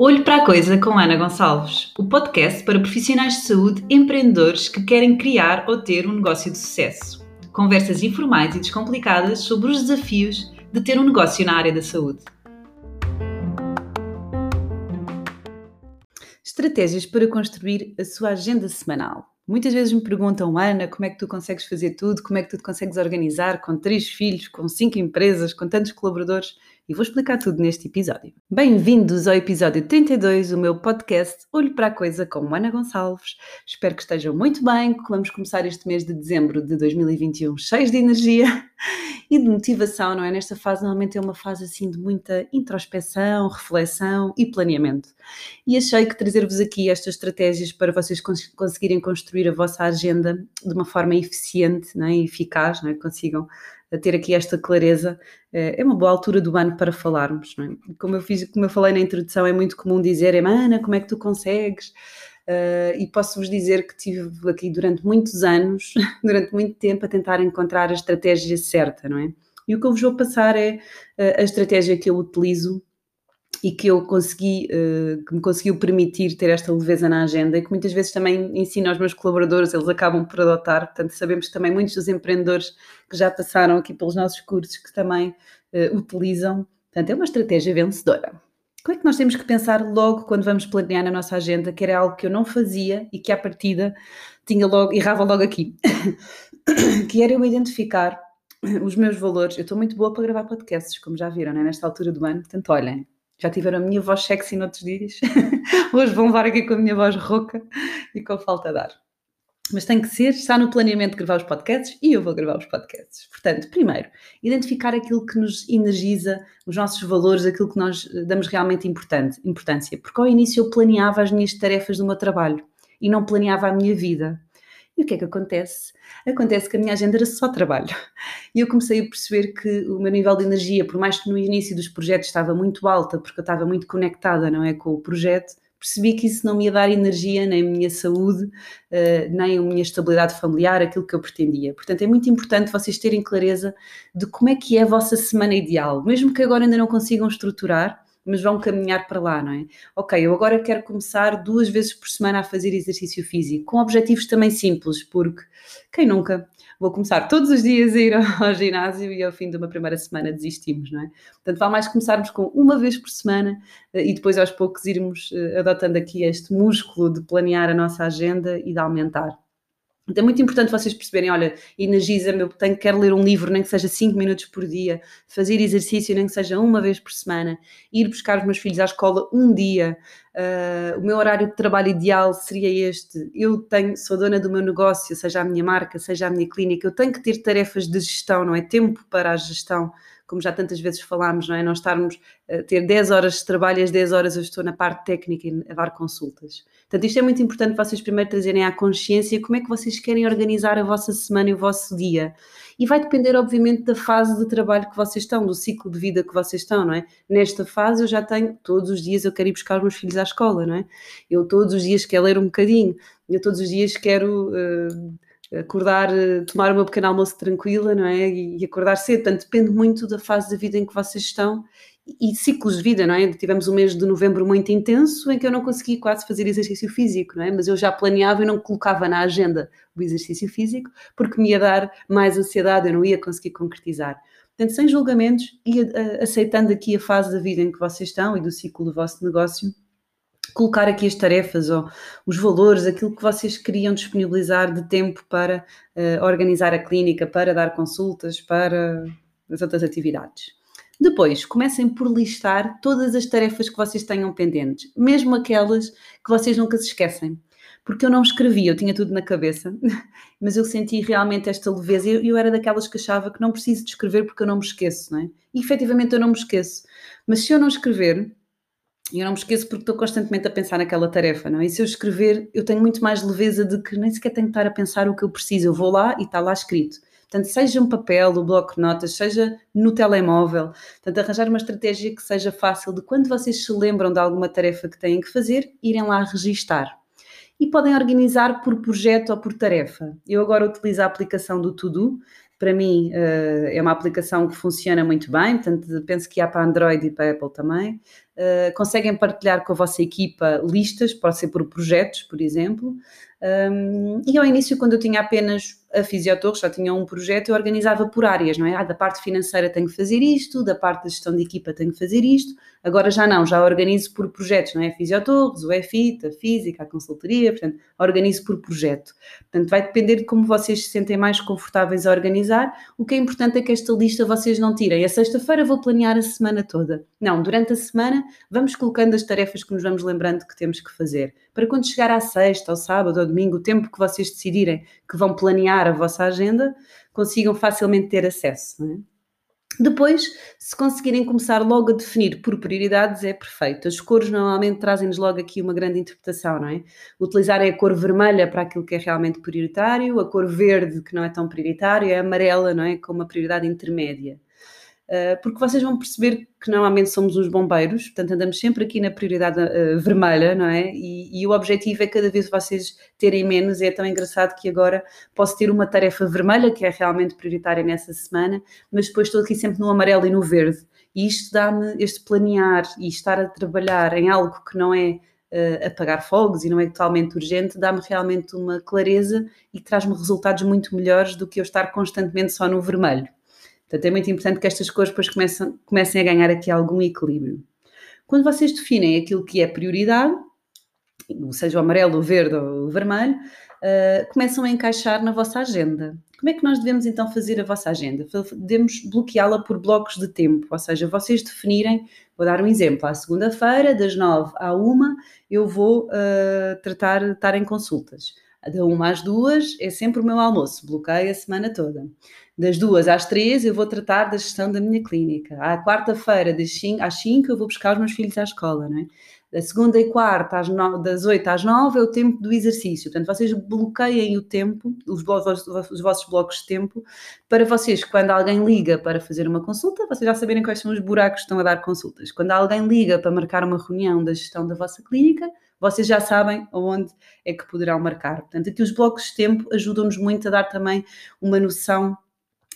Olho para a Coisa com Ana Gonçalves, o podcast para profissionais de saúde empreendedores que querem criar ou ter um negócio de sucesso. Conversas informais e descomplicadas sobre os desafios de ter um negócio na área da saúde. Estratégias para construir a sua agenda semanal. Muitas vezes me perguntam, Ana, como é que tu consegues fazer tudo? Como é que tu te consegues organizar com três filhos, com cinco empresas, com tantos colaboradores? e vou explicar tudo neste episódio. Bem-vindos ao episódio 32 do meu podcast Olho para a Coisa com Ana Gonçalves. Espero que estejam muito bem, que vamos começar este mês de dezembro de 2021 cheios de energia e de motivação, não é? Nesta fase normalmente é uma fase assim de muita introspeção, reflexão e planeamento. E achei que trazer-vos aqui estas estratégias para vocês cons conseguirem construir a vossa agenda de uma forma eficiente não é? e eficaz, não é? consigam a ter aqui esta clareza, eh, é uma boa altura do ano para falarmos, não é? Como eu fiz, como eu falei na introdução, é muito comum dizer, Ana, como é que tu consegues? Uh, e posso-vos dizer que tive aqui durante muitos anos, durante muito tempo, a tentar encontrar a estratégia certa, não é? E o que eu vos vou passar é uh, a estratégia que eu utilizo e que eu consegui, uh, que me conseguiu permitir ter esta leveza na agenda e que muitas vezes também ensino aos meus colaboradores, eles acabam por adotar, portanto sabemos que também muitos dos empreendedores que já passaram aqui pelos nossos cursos que também uh, utilizam, portanto é uma estratégia vencedora. Como é que nós temos que pensar logo quando vamos planear na nossa agenda, que era algo que eu não fazia e que à partida tinha logo, errava logo aqui, que era eu identificar os meus valores. Eu estou muito boa para gravar podcasts, como já viram, né? nesta altura do ano, portanto olhem, já tiveram a minha voz sexy noutros dias. Hoje vão levar aqui com a minha voz rouca e com falta de ar. Mas tem que ser, está no planeamento de gravar os podcasts e eu vou gravar os podcasts. Portanto, primeiro, identificar aquilo que nos energiza, os nossos valores, aquilo que nós eh, damos realmente importância. Porque ao início eu planeava as minhas tarefas do meu trabalho e não planeava a minha vida. E o que é que acontece? Acontece que a minha agenda era só trabalho. E eu comecei a perceber que o meu nível de energia, por mais que no início dos projetos estava muito alta, porque eu estava muito conectada, não é, com o projeto, percebi que isso não me ia dar energia, nem a minha saúde, eh, nem a minha estabilidade familiar, aquilo que eu pretendia. Portanto, é muito importante vocês terem clareza de como é que é a vossa semana ideal, mesmo que agora ainda não consigam estruturar, mas vão caminhar para lá, não é? Ok, eu agora quero começar duas vezes por semana a fazer exercício físico, com objetivos também simples, porque quem nunca? Vou começar todos os dias a ir ao ginásio e ao fim de uma primeira semana desistimos, não é? Portanto, vale mais começarmos com uma vez por semana eh, e depois aos poucos irmos eh, adotando aqui este músculo de planear a nossa agenda e de aumentar. Então é muito importante vocês perceberem, olha, energiza-me, eu tenho, quero ler um livro, nem que seja 5 minutos por dia, fazer exercício, nem que seja uma vez por semana, ir buscar os meus filhos à escola um dia, uh, o meu horário de trabalho ideal seria este, eu tenho, sou dona do meu negócio, seja a minha marca, seja a minha clínica, eu tenho que ter tarefas de gestão, não é? Tempo para a gestão, como já tantas vezes falámos, não é? Não estarmos a ter 10 horas de trabalho e as 10 horas eu estou na parte técnica a dar consultas. Portanto, isto é muito importante vocês primeiro trazerem à consciência como é que vocês querem organizar a vossa semana e o vosso dia. E vai depender, obviamente, da fase de trabalho que vocês estão, do ciclo de vida que vocês estão, não é? Nesta fase eu já tenho, todos os dias eu quero ir buscar os meus filhos à escola, não é? Eu todos os dias quero ler um bocadinho, eu todos os dias quero... Uh, acordar, eh, tomar o meu pequeno almoço tranquila, não é? E acordar cedo. Portanto, depende muito da fase da vida em que vocês estão e ciclos de vida, não é? Tivemos um mês de novembro muito intenso em que eu não consegui quase fazer exercício físico, não é? Mas eu já planeava e não colocava na agenda o exercício físico porque me ia dar mais ansiedade, eu não ia conseguir concretizar. Portanto, sem julgamentos e aceitando aqui a fase da vida em que vocês estão e do ciclo do vosso negócio, colocar aqui as tarefas ou os valores, aquilo que vocês queriam disponibilizar de tempo para uh, organizar a clínica, para dar consultas, para as outras atividades. Depois, comecem por listar todas as tarefas que vocês tenham pendentes, mesmo aquelas que vocês nunca se esquecem. Porque eu não escrevi, eu tinha tudo na cabeça, mas eu senti realmente esta leveza. Eu, eu era daquelas que achava que não preciso de escrever porque eu não me esqueço, não é? E efetivamente eu não me esqueço. Mas se eu não escrever, eu não me esqueço porque estou constantemente a pensar naquela tarefa, não é? E se eu escrever, eu tenho muito mais leveza de que nem sequer tenho que estar a pensar o que eu preciso. Eu vou lá e está lá escrito. Portanto, seja um papel, o bloco de notas, seja no telemóvel. Portanto, arranjar uma estratégia que seja fácil de quando vocês se lembram de alguma tarefa que têm que fazer, irem lá registar. E podem organizar por projeto ou por tarefa. Eu agora utilizo a aplicação do To-Do, para mim uh, é uma aplicação que funciona muito bem, portanto penso que há para Android e para Apple também. Uh, conseguem partilhar com a vossa equipa listas, pode ser por projetos, por exemplo. Um, e ao início, quando eu tinha apenas a Fisiotorres, só tinha um projeto, eu organizava por áreas, não é? Ah, da parte financeira tenho que fazer isto, da parte da gestão de equipa tenho que fazer isto. Agora já não, já organizo por projetos, não é? A Fisiotorres, o EFIT, a Física, a Consultoria, portanto, organizo por projeto. Portanto, vai depender de como vocês se sentem mais confortáveis a organizar. O que é importante é que esta lista vocês não tirem. A sexta-feira vou planear a semana toda. Não, durante a semana vamos colocando as tarefas que nos vamos lembrando que temos que fazer. Para quando chegar à sexta, ao sábado, domingo, o tempo que vocês decidirem que vão planear a vossa agenda, consigam facilmente ter acesso. É? Depois, se conseguirem começar logo a definir por prioridades, é perfeito. As cores normalmente trazem-nos logo aqui uma grande interpretação, não é? Utilizarem a cor vermelha para aquilo que é realmente prioritário, a cor verde, que não é tão prioritário, a amarela, não é? Com uma prioridade intermédia. Eh, porque vocês vão perceber que normalmente somos os bombeiros, portanto andamos sempre aqui na prioridade uh, vermelha, não é? E, e, o objetivo é cada vez vocês terem menos, e é tão engraçado que agora posso ter uma tarefa vermelha, que é realmente prioritária nessa semana, mas depois estou aqui sempre no amarelo e no verde. E isto dá-me este planear e estar a trabalhar em algo que não é uh, apagar fogos e não é totalmente urgente, dá-me realmente uma clareza e traz-me resultados muito melhores do que eu estar constantemente só no vermelho. Portanto, é muito importante que estas cores depois comecem, comecem a ganhar aqui algum equilíbrio. Quando vocês definem aquilo que é prioridade, seja o amarelo, o verde ou o vermelho, uh, começam a encaixar na vossa agenda. Como é que nós devemos então fazer a vossa agenda? Devemos bloqueá-la por blocos de tempo, ou seja, vocês definirem, vou dar um exemplo, à segunda-feira, das nove à uma, eu vou uh, tratar, estar em consultas. Da uma às duas é sempre o meu almoço, bloqueio a semana toda. Das duas às três eu vou tratar da gestão da minha clínica. À quarta-feira, às cinco, eu vou buscar os meus filhos à escola, não é? Da segunda e quarta, no... das oito às nove, é o tempo do exercício. Portanto, vocês bloqueiem o tempo, os, os vossos blocos de tempo, para vocês, quando alguém liga para fazer uma consulta, vocês já saberem quais são os buracos que estão a dar consultas. Quando alguém liga para marcar uma reunião da gestão da vossa clínica, vocês já sabem onde é que poderão marcar. Portanto, aqui os blocos de tempo ajudam-nos muito a dar também uma noção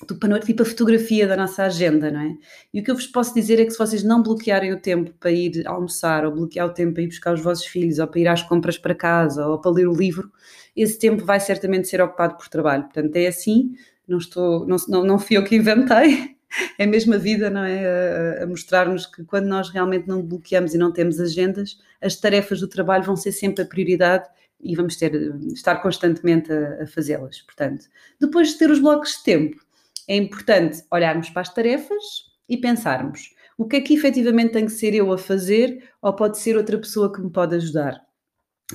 do panorama, tipo a fotografia da nossa agenda, não é? E o que eu vos posso dizer é que se vocês não bloquearem o tempo para ir almoçar, ou bloquear o tempo para ir buscar os vossos filhos, ou para ir às compras para casa, ou para ler o livro, esse tempo vai certamente ser ocupado por trabalho. Portanto, é assim, não estou, não, não, não fui eu que inventei, é a mesma vida, não é? A, mostrar-nos que quando nós realmente não bloqueamos e não temos agendas, as tarefas do trabalho vão ser sempre a prioridade e vamos ter, estar constantemente a, a fazê-las. Portanto, depois de ter os blocos de tempo, é importante olharmos para as tarefas e pensarmos o que é que efetivamente tem que ser eu a fazer ou pode ser outra pessoa que me pode ajudar.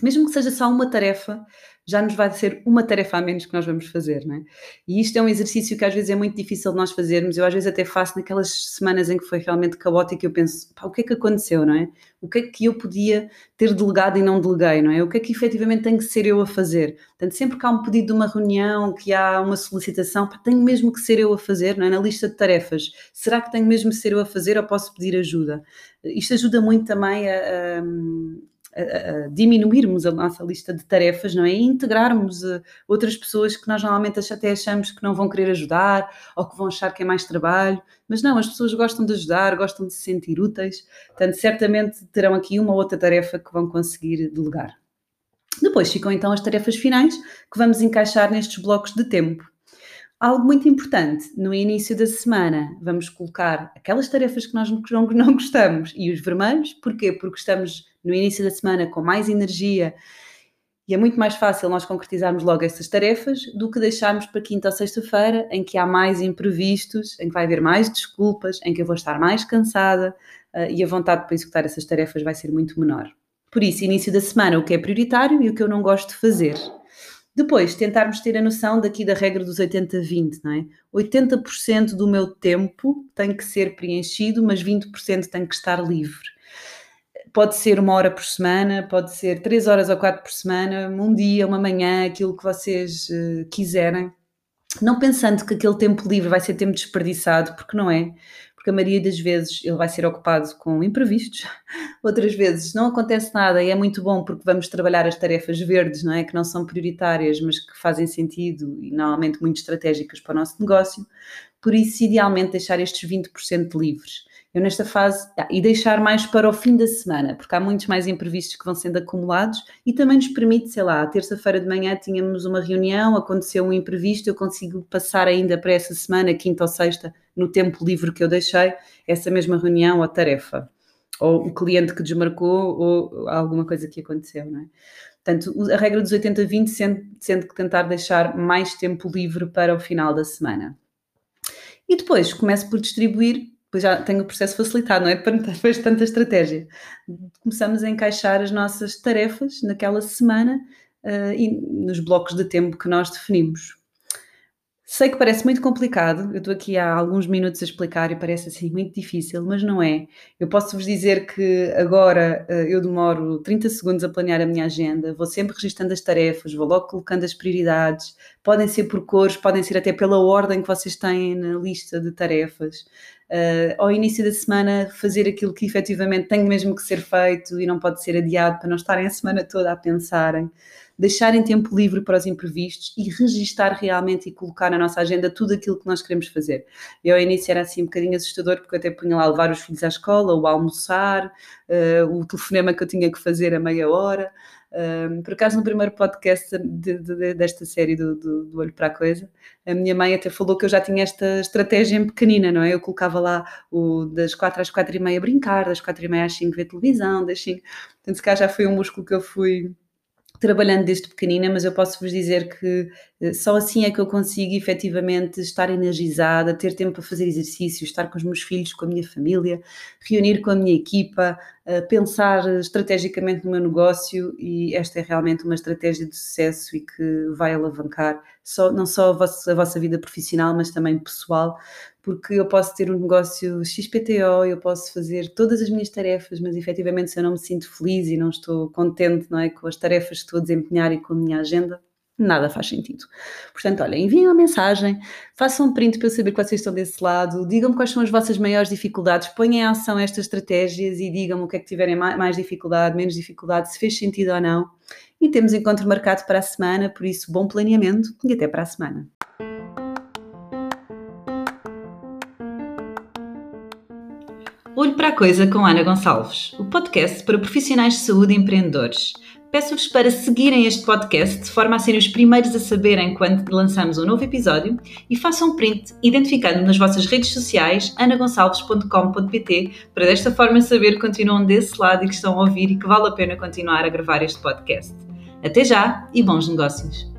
Mesmo que seja só uma tarefa, já nos vai ser uma tarefa a menos que nós vamos fazer, não é? E isto é um exercício que às vezes é muito difícil de nós fazermos. Eu às vezes até faço naquelas semanas em que foi realmente caótico eu penso, pá, o que é que aconteceu, não é? O que é que eu podia ter delegado e não deleguei, não é? O que é que efetivamente tem que ser eu a fazer? Portanto, sempre que há um pedido de uma reunião, que há uma solicitação, pá, tenho mesmo que ser eu a fazer, não é? Na lista de tarefas. Será que tenho mesmo que ser eu a fazer ou posso pedir ajuda? Isto ajuda muito também a, a a, diminuirmos a nossa lista de tarefas, não é? E integrarmos uh, outras pessoas que nós normalmente até achamos que não vão querer ajudar ou que vão achar que é mais trabalho, mas não, as pessoas gostam de ajudar, gostam de se sentir úteis, portanto, certamente terão aqui uma ou outra tarefa que vão conseguir delegar. Depois ficam então as tarefas finais que vamos encaixar nestes blocos de tempo. Algo muito importante, no início da semana, vamos colocar aquelas tarefas que nós não gostamos e os vermelhos, porquê? Porque estamos no início da semana com mais energia e é muito mais fácil nós concretizarmos logo essas tarefas do que deixarmos para quinta ou sexta-feira, em que há mais imprevistos, em que vai haver mais desculpas, em que eu vou estar mais cansada uh, e a vontade para executar essas tarefas vai ser muito menor. Por isso, início da semana, o que é prioritário e o que eu não gosto de fazer. Depois, tentarmos ter a noção daqui da regra dos 80-20, não é? 80% do meu tempo tem que ser preenchido, mas 20% tem que estar livre pode ser uma hora por semana, pode ser três horas ou quatro por semana, um dia, uma manhã, aquilo que vocês uh, quiserem. Não pensando que aquele tempo livre vai ser tempo desperdiçado, porque não é. Porque a maioria das vezes ele vai ser ocupado com imprevistos, outras vezes não acontece nada e é muito bom porque vamos trabalhar as tarefas verdes, não é? Que não são prioritárias, mas que fazem sentido e normalmente muito estratégicas para o nosso negócio. Por isso, idealmente, deixar estes 20% livres eu nesta fase, ah, e deixar mais para o fim da semana, porque há muitos mais imprevistos que vão sendo acumulados e também nos permite, sei lá, terça-feira de manhã tínhamos uma reunião, aconteceu um imprevisto, eu consigo passar ainda para essa semana, quinta ou sexta, no tempo livre que eu deixei, essa mesma reunião ou tarefa. Ou o cliente que desmarcou, ou alguma coisa que aconteceu, não é? Portanto, a regra dos 80-20, sendo, sendo que tentar deixar mais tempo livre para o final da semana. E depois começo por distribuir depois já tenho o processo facilitado, não é? Depois de tanta estratégia. Começamos a encaixar as nossas tarefas naquela semana uh, e nos blocos de tempo que nós definimos. Sei que parece muito complicado, eu estou aqui há alguns minutos a explicar e parece assim muito difícil, mas não é. Eu posso vos dizer que agora uh, eu demoro 30 segundos a planear a minha agenda, vou sempre registrando as tarefas, vou logo colocando as prioridades, podem ser por cores, podem ser até pela ordem que vocês têm na lista de tarefas uh, ao início da semana fazer aquilo que efetivamente tem mesmo que ser feito e não pode ser adiado para não estarem a semana toda a pensarem, deixarem tempo livre para os imprevistos e registar realmente e colocar na nossa agenda tudo aquilo que nós queremos fazer. E ao início era assim um bocadinho assustador porque eu até punha lá levar os filhos à escola, ou almoçar, uh, o telefonema que eu tinha que fazer a meia hora. Um, por acaso, no primeiro podcast de, de, desta série do, do, do, Olho para a Coisa, a minha mãe até falou que eu já tinha esta estratégia em pequenina, não é? Eu colocava lá o das 4 às 4 e meia brincar, das 4 e meia às 5 ver televisão, das 5. Portanto, se cá já foi um músculo que eu fui trabalhando desde pequenina, mas eu posso vos dizer que eh, só assim é que eu consigo efetivamente estar energizada, ter tempo para fazer exercício, estar com os meus filhos, com a minha família, reunir com a minha equipa, pensar estrategicamente no meu negócio e esta é realmente uma estratégia de sucesso e que vai alavancar só, não só a vossa, a vossa vida profissional, mas também pessoal, porque eu posso ter um negócio XPTO, eu posso fazer todas as minhas tarefas, mas efetivamente se eu não me sinto feliz e não estou contente não é, com as tarefas que estou a desempenhar e com a minha agenda, nada faz sentido. Portanto, olha, enviem uma mensagem, façam um print para eu saber que vocês estão desse lado, digam-me quais são as vossas maiores dificuldades, ponham em ação estas estratégias e digam-me o que é que tiverem mais dificuldade, menos dificuldade, se fez sentido ou não. E temos encontro marcado para a semana, por isso, bom planeamento e até para a semana. Para a Coisa com Ana Gonçalves, o podcast para profissionais de saúde e empreendedores. Peço-vos para seguirem este podcast de forma a serem os primeiros a saberem quando lançamos um novo episódio e façam print identificando nas vossas redes sociais anagonçalves.com.pt para desta forma saber que continuam desse lado e que estão a ouvir e que vale a pena continuar a gravar este podcast. Até já e bons negócios!